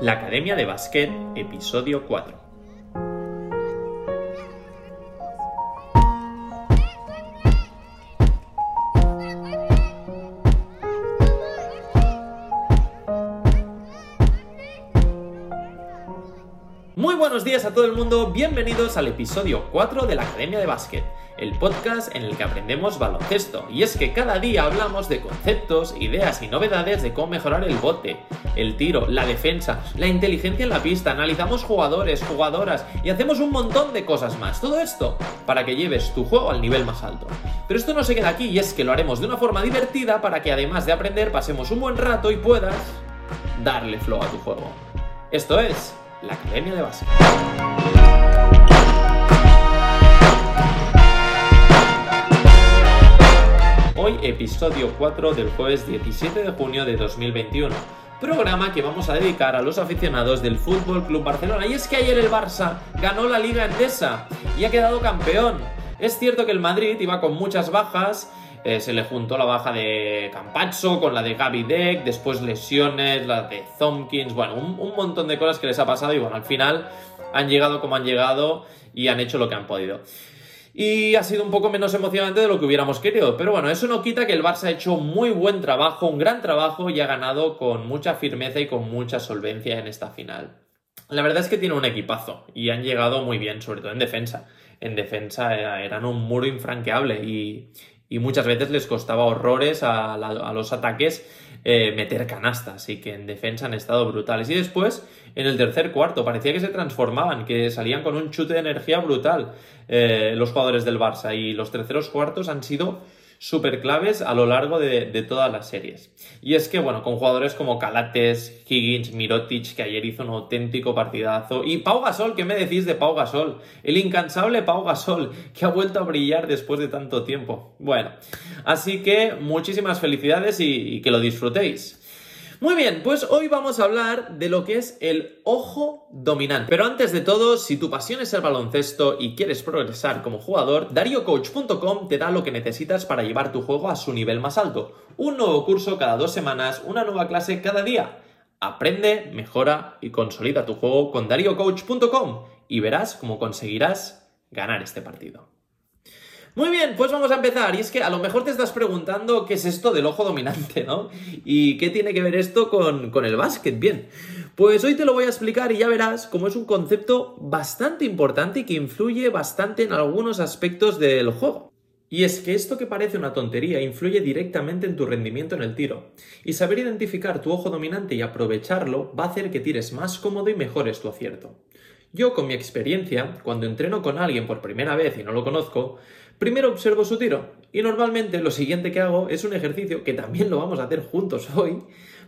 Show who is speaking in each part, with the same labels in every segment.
Speaker 1: La Academia de Básquet, episodio 4. Muy buenos días a todo el mundo, bienvenidos al episodio 4 de la Academia de Básquet, el podcast en el que aprendemos baloncesto. Y es que cada día hablamos de conceptos, ideas y novedades de cómo mejorar el bote, el tiro, la defensa, la inteligencia en la pista, analizamos jugadores, jugadoras y hacemos un montón de cosas más. Todo esto para que lleves tu juego al nivel más alto. Pero esto no se queda aquí y es que lo haremos de una forma divertida para que además de aprender pasemos un buen rato y puedas darle flow a tu juego. Esto es la Academia de Base. Episodio 4 del jueves 17 de junio de 2021. Programa que vamos a dedicar a los aficionados del Fútbol Club Barcelona. Y es que ayer el Barça ganó la Liga Endesa y ha quedado campeón. Es cierto que el Madrid iba con muchas bajas, eh, se le juntó la baja de Campazzo con la de Gaby Deck, después lesiones, la de Thompkins, bueno, un, un, montón de cosas que les ha pasado y bueno, al final han llegado como han llegado y han hecho lo que han podido. Y ha sido un poco menos emocionante de lo que hubiéramos querido, pero bueno, eso no quita que el Barça ha hecho muy buen trabajo, un gran trabajo y ha ganado con mucha firmeza y con mucha solvencia en esta final. La verdad es que tiene un equipazo y han llegado muy bien, sobre todo en defensa. En defensa eran un muro infranqueable y, y muchas veces les costaba horrores a, la, a los ataques eh, meter canastas y que en defensa han estado brutales. Y después, en el tercer cuarto, parecía que se transformaban, que salían con un chute de energía brutal eh, los jugadores del Barça y los terceros cuartos han sido súper claves a lo largo de, de, todas las series. Y es que, bueno, con jugadores como Calates, Higgins, Mirotic, que ayer hizo un auténtico partidazo, y Pau Gasol, ¿qué me decís de Pau Gasol? El incansable Pau Gasol, que ha vuelto a brillar después de tanto tiempo. Bueno, así que muchísimas felicidades y, y que lo disfrutéis. Muy bien, pues hoy vamos a hablar de lo que es el ojo dominante. Pero antes de todo, si tu pasión es el baloncesto y quieres progresar como jugador, DarioCoach.com te da lo que necesitas para llevar tu juego a su nivel más alto. Un nuevo curso cada dos semanas, una nueva clase cada día. Aprende, mejora y consolida tu juego con DarioCoach.com y verás cómo conseguirás ganar este partido. Muy bien, pues vamos a empezar. Y es que a lo mejor te estás preguntando qué es esto del ojo dominante, ¿no? ¿Y qué tiene que ver esto con, con, el básquet? Bien, pues hoy te lo voy a explicar y ya verás cómo es un concepto bastante importante y que influye bastante en algunos aspectos del juego. Y es que esto que parece una tontería influye directamente en tu rendimiento en el tiro. Y saber identificar tu ojo dominante y aprovecharlo va a hacer que tires más cómodo y mejores tu acierto. Yo, con mi experiencia, cuando entreno con alguien por primera vez y no lo conozco, primero observo su tiro y normalmente lo siguiente que hago es un ejercicio que también lo vamos a hacer juntos hoy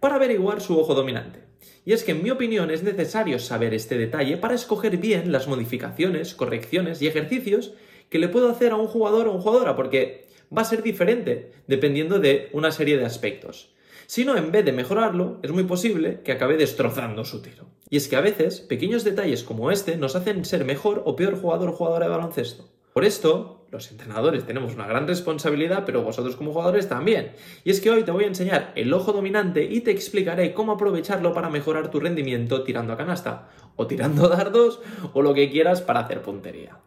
Speaker 1: para averiguar su ojo dominante. Y es que en mi opinión es necesario saber este detalle para escoger bien las modificaciones, correcciones y ejercicios que le puedo hacer a un jugador o jugadora porque va a ser diferente dependiendo de una serie de aspectos. Si no, en vez de mejorarlo, es muy posible que acabe destrozando su tiro. Y es que a veces, pequeños detalles como este nos hacen ser mejor o peor jugador o jugadora de baloncesto. Por esto, los entrenadores tenemos una gran responsabilidad, pero vosotros como jugadores también. Y es que hoy te voy a enseñar el ojo dominante y te explicaré cómo aprovecharlo para mejorar tu rendimiento tirando a canasta, o tirando dardos, o lo que quieras para hacer puntería.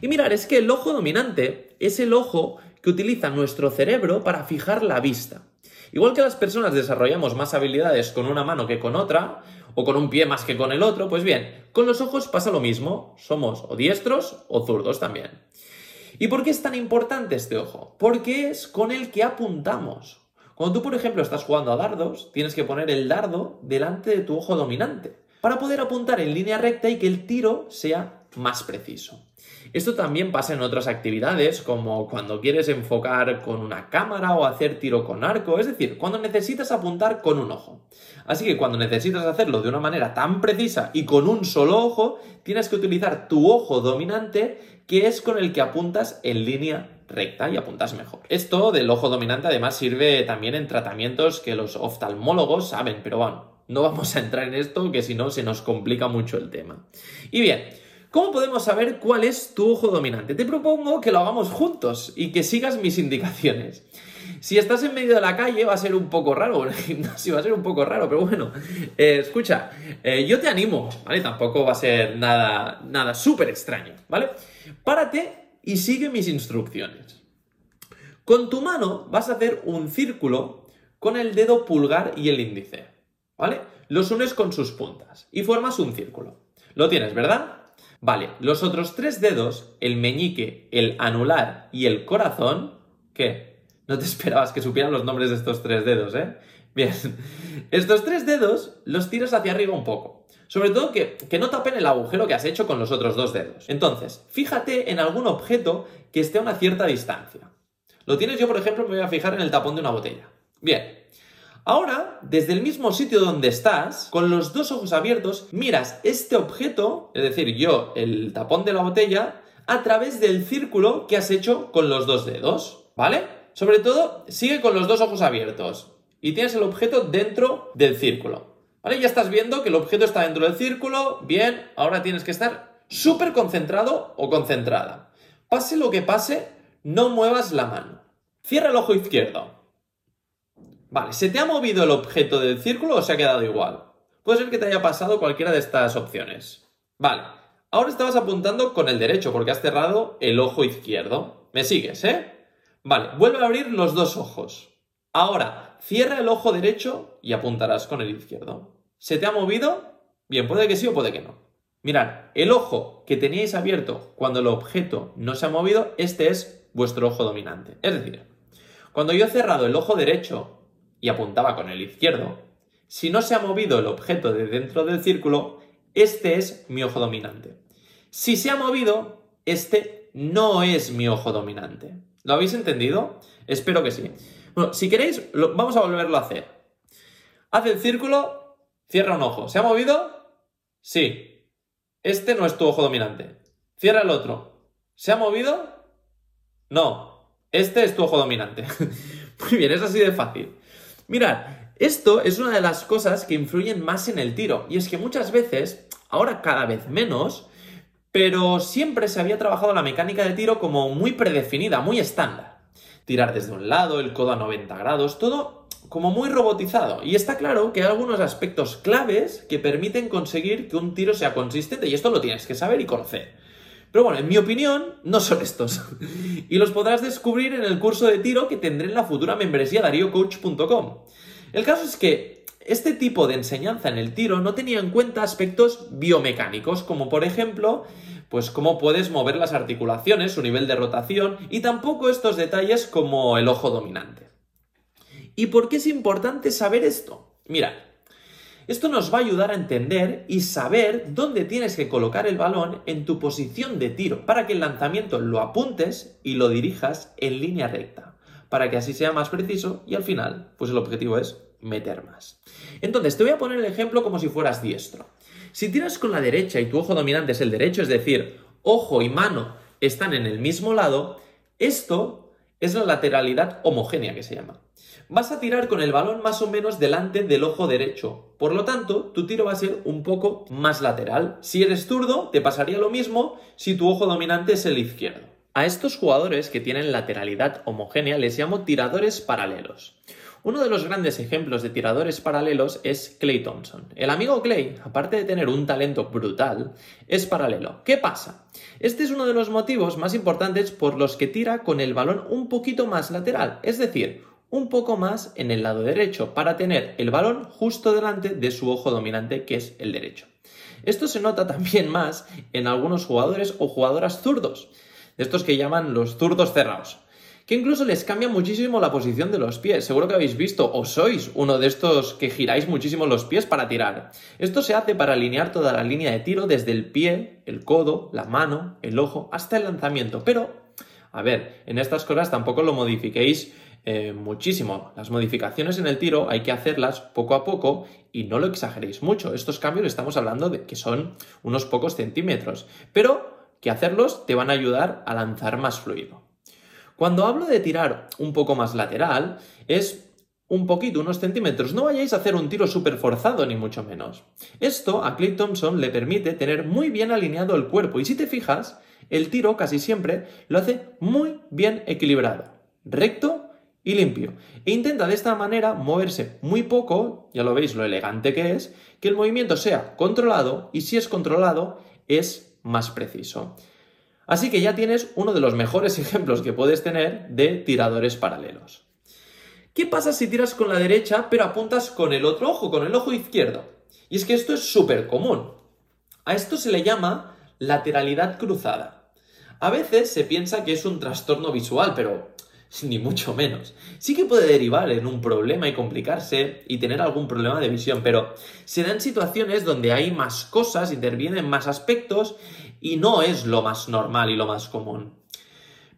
Speaker 1: Y mirar, es que el ojo dominante es el ojo que utiliza nuestro cerebro para fijar la vista. Igual que las personas desarrollamos más habilidades con una mano que con otra, o con un pie más que con el otro, pues bien, con los ojos pasa lo mismo, somos o diestros o zurdos también. ¿Y por qué es tan importante este ojo? Porque es con el que apuntamos. Cuando tú, por ejemplo, estás jugando a dardos, tienes que poner el dardo delante de tu ojo dominante para poder apuntar en línea recta y que el tiro sea más preciso. Esto también pasa en otras actividades, como cuando quieres enfocar con una cámara o hacer tiro con arco, es decir, cuando necesitas apuntar con un ojo. Así que cuando necesitas hacerlo de una manera tan precisa y con un solo ojo, tienes que utilizar tu ojo dominante, que es con el que apuntas en línea recta y apuntas mejor. Esto del ojo dominante además sirve también en tratamientos que los oftalmólogos saben, pero bueno, no vamos a entrar en esto que si no se nos complica mucho el tema. Y bien, ¿Cómo podemos saber cuál es tu ojo dominante? Te propongo que lo hagamos juntos y que sigas mis indicaciones. Si estás en medio de la calle va a ser un poco raro, el gimnasio va a ser un poco raro, pero bueno, eh, escucha, eh, yo te animo, ¿vale? Tampoco va a ser nada, nada súper extraño, ¿vale? Párate y sigue mis instrucciones. Con tu mano vas a hacer un círculo con el dedo pulgar y el índice, ¿vale? Los unes con sus puntas y formas un círculo. Lo tienes, ¿verdad? Vale, los otros tres dedos, el meñique, el anular y el corazón, ¿qué? No te esperabas que supieran los nombres de estos tres dedos, ¿eh? Bien, estos tres dedos los tiras hacia arriba un poco. Sobre todo que, que, no tapen el agujero que has hecho con los otros dos dedos. Entonces, fíjate en algún objeto que esté a una cierta distancia. Lo tienes yo, por ejemplo, me voy a fijar en el tapón de una botella. Bien. Ahora, desde el mismo sitio donde estás, con los dos ojos abiertos, miras este objeto, es decir, yo, el tapón de la botella, a través del círculo que has hecho con los dos dedos, ¿vale? Sobre todo, sigue con los dos ojos abiertos y tienes el objeto dentro del círculo. ¿Vale? Ya estás viendo que el objeto está dentro del círculo, bien, ahora tienes que estar súper concentrado o concentrada. Pase lo que pase, no muevas la mano. Cierra el ojo izquierdo. Vale, ¿se te ha movido el objeto del círculo o se ha quedado igual? Puede ser que te haya pasado cualquiera de estas opciones. Vale, ahora estabas apuntando con el derecho porque has cerrado el ojo izquierdo. ¿Me sigues, eh? Vale, vuelve a abrir los dos ojos. Ahora, cierra el ojo derecho y apuntarás con el izquierdo. ¿Se te ha movido? Bien, puede que sí o puede que no. Mirad, el ojo que teníais abierto cuando el objeto no se ha movido, este es vuestro ojo dominante. Es decir, cuando yo he cerrado el ojo derecho y apuntaba con el izquierdo, si no se ha movido el objeto de dentro del círculo, este es mi ojo dominante. Si se ha movido, este no es mi ojo dominante. ¿Lo habéis entendido? Espero que sí. Bueno, si queréis, vamos a volverlo a hacer. Haz el círculo, cierra un ojo. ¿Se ha movido? Sí. Este no es tu ojo dominante. Cierra el otro. ¿Se ha movido? No. Este es tu ojo dominante. Muy bien, es así de fácil. Mirad, esto es una de las cosas que influyen más en el tiro. Y es que muchas veces, ahora cada vez menos, pero siempre se había trabajado la mecánica de tiro como muy predefinida, muy estándar. Tirar desde un lado, el codo a 90 grados, todo como muy robotizado. Y está claro que hay algunos aspectos claves que permiten conseguir que un tiro sea consistente y esto lo tienes que saber y conocer. Pero bueno, en mi opinión, no son estos. y los podrás descubrir en el curso de tiro que tendré en la futura membresía dariocoach.com. El caso es que este tipo de enseñanza en el tiro no tenía en cuenta aspectos biomecánicos, como por ejemplo, pues cómo puedes mover las articulaciones, su nivel de rotación, y tampoco estos detalles como el ojo dominante. ¿Y por qué es importante saber esto? Mira, esto nos va a ayudar a entender y saber dónde tienes que colocar el balón en tu posición de tiro para que el lanzamiento lo apuntes y lo dirijas en línea recta, para que así sea más preciso y al final, pues el objetivo es meter más. Entonces, te voy a poner el ejemplo como si fueras diestro. Si tiras con la derecha y tu ojo dominante es el derecho, es decir, ojo y mano están en el mismo lado, esto es la lateralidad homogénea que se llama vas a tirar con el balón más o menos delante del ojo derecho. Por lo tanto, tu tiro va a ser un poco más lateral. Si eres zurdo, te pasaría lo mismo si tu ojo dominante es el izquierdo. A estos jugadores que tienen lateralidad homogénea les llamo tiradores paralelos. Uno de los grandes ejemplos de tiradores paralelos es Clay Thompson. El amigo Clay, aparte de tener un talento brutal, es paralelo. ¿Qué pasa? Este es uno de los motivos más importantes por los que tira con el balón un poquito más lateral, es decir, un poco más en el lado derecho para tener el balón justo delante de su ojo dominante que es el derecho. Esto se nota también más en algunos jugadores o jugadoras zurdos, de estos que llaman los zurdos cerrados, que incluso les cambia muchísimo la posición de los pies. Seguro que habéis visto o sois uno de estos que giráis muchísimo los pies para tirar. Esto se hace para alinear toda la línea de tiro desde el pie, el codo, la mano, el ojo, hasta el lanzamiento. Pero, a ver, en estas cosas tampoco lo modifiquéis eh, muchísimo. Las modificaciones en el tiro hay que hacerlas poco a poco y no lo exageréis mucho. Estos cambios estamos hablando de que son unos pocos centímetros, pero que hacerlos te van a ayudar a lanzar más fluido. Cuando hablo de tirar un poco más lateral, es un poquito, unos centímetros. No vayáis a hacer un tiro súper forzado, ni mucho menos. Esto a Clay Thompson le permite tener muy bien alineado el cuerpo. Y si te fijas, el tiro casi siempre lo hace muy bien equilibrado, recto y limpio. E intenta de esta manera moverse muy poco, ya lo veis lo elegante que es, que el movimiento sea controlado y si es controlado es más preciso. Así que ya tienes uno de los mejores ejemplos que puedes tener de tiradores paralelos. ¿Qué pasa si tiras con la derecha pero apuntas con el otro ojo, con el ojo izquierdo? Y es que esto es súper común. A esto se le llama lateralidad cruzada. A veces se piensa que es un trastorno visual, pero ni mucho menos. Sí que puede derivar en un problema y complicarse y tener algún problema de visión, pero se dan situaciones donde hay más cosas, intervienen más aspectos y no es lo más normal y lo más común.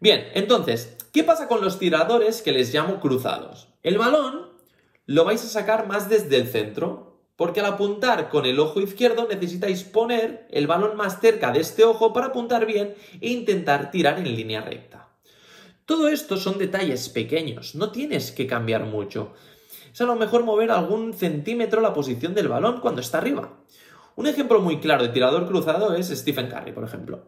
Speaker 1: Bien, entonces, ¿qué pasa con los tiradores que les llamo cruzados? El balón lo vais a sacar más desde el centro, porque al apuntar con el ojo izquierdo necesitáis poner el balón más cerca de este ojo para apuntar bien e intentar tirar en línea recta. Todo esto son detalles pequeños, no tienes que cambiar mucho. Es a lo mejor mover algún centímetro la posición del balón cuando está arriba. Un ejemplo muy claro de tirador cruzado es Stephen Curry, por ejemplo.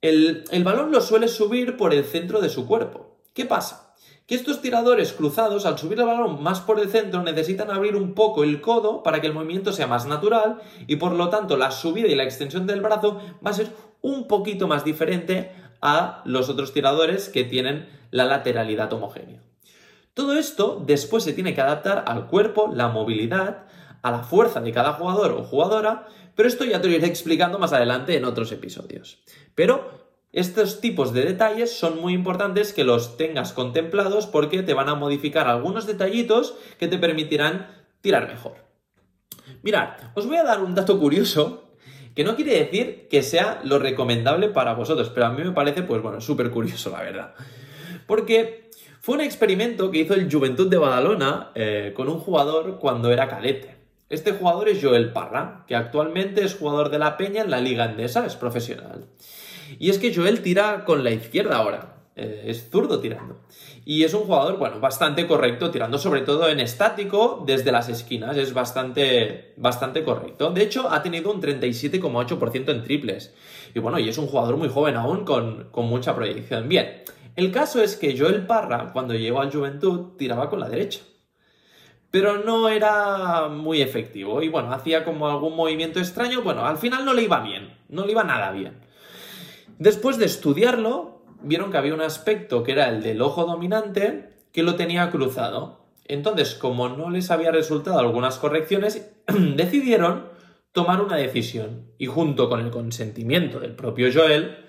Speaker 1: El, el balón lo suele subir por el centro de su cuerpo. ¿Qué pasa? que estos tiradores cruzados, al subir el balón más por el centro, necesitan abrir un poco el codo para que el movimiento sea más natural y por lo tanto la subida y la extensión del brazo va a ser un poquito más diferente a los otros tiradores que tienen la lateralidad homogénea. Todo esto después se tiene que adaptar al cuerpo, la movilidad, a la fuerza de cada jugador o jugadora, pero esto ya te lo iré explicando más adelante en otros episodios. Pero estos tipos de detalles son muy importantes que los tengas contemplados porque te van a modificar algunos detallitos que te permitirán tirar mejor. Mirad, os voy a dar un dato curioso que no quiere decir que sea lo recomendable para vosotros, pero a mí me parece, pues bueno, súper curioso, la verdad. Porque fue un experimento que hizo el Juventud de Badalona eh, con un jugador cuando era cadete. Este jugador es Joel Parra, que actualmente es jugador de la Peña en la Liga Endesa, es profesional. Y es que Joel tira con la izquierda ahora. Eh, es zurdo tirando. Y es un jugador, bueno, bastante correcto, tirando sobre todo en estático desde las esquinas. Es bastante, bastante correcto. De hecho, ha tenido un 37,8% en triples. Y bueno, y es un jugador muy joven aún con, con mucha proyección. Bien, el caso es que Joel Parra, cuando llegó al Juventud, tiraba con la derecha pero no era muy efectivo. Y bueno, hacía como algún movimiento extraño. Bueno, al final no le iba bien, no le iba nada bien. Después de estudiarlo, vieron que había un aspecto que era el del ojo dominante que lo tenía cruzado. Entonces, como no les había resultado algunas correcciones, decidieron tomar una decisión y junto con el consentimiento del propio Joel,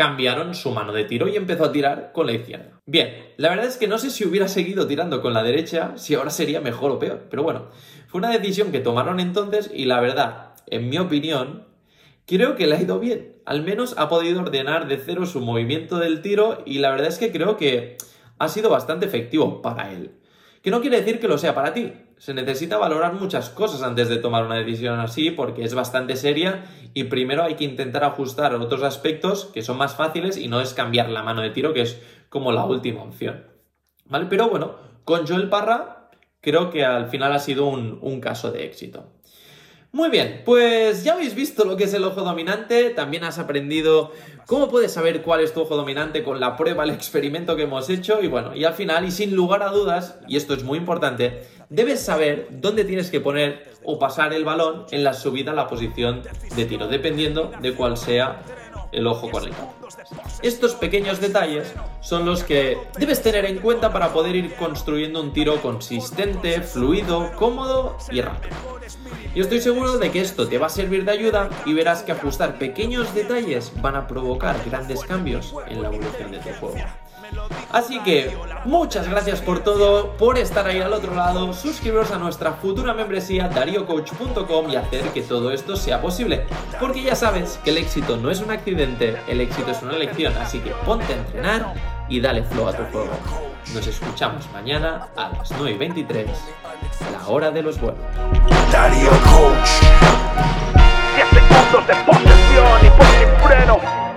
Speaker 1: cambiaron su mano de tiro y empezó a tirar con la izquierda. Bien, la verdad es que no sé si hubiera seguido tirando con la derecha, si ahora sería mejor o peor, pero bueno, fue una decisión que tomaron entonces y la verdad, en mi opinión, creo que le ha ido bien. Al menos ha podido ordenar de cero su movimiento del tiro y la verdad es que creo que ha sido bastante efectivo para él. Que no quiere decir que lo sea para ti. Se necesita valorar muchas cosas antes de tomar una decisión así porque es bastante seria y primero hay que intentar ajustar otros aspectos que son más fáciles y no es cambiar la mano de tiro que es como la última opción. ¿Vale? Pero bueno, con Joel Parra creo que al final ha sido un, un caso de éxito. Muy bien, pues ya habéis visto lo que es el ojo dominante, también has aprendido cómo puedes saber cuál es tu ojo dominante con la prueba, el experimento que hemos hecho y bueno, y al final y sin lugar a dudas, y esto es muy importante, debes saber dónde tienes que poner o pasar el balón en la subida a la posición de tiro, dependiendo de cuál sea el ojo con el Estos pequeños detalles son los que debes tener en cuenta para poder ir construyendo un tiro consistente, fluido, cómodo y rápido. Y estoy seguro de que esto te va a servir de ayuda y verás que ajustar pequeños detalles van a provocar grandes cambios en la evolución de tu juego. Así que muchas gracias por todo, por estar ahí al otro lado, suscribiros a nuestra futura membresía dariocoach.com y hacer que todo esto sea posible. Porque ya sabes que el éxito no es un accidente, el éxito es una elección, así que ponte a entrenar y dale flow a tu juego. Nos escuchamos mañana a las 9 y 23, la hora de los buenos. Darío Coach. 10 segundos de posesión y por freno.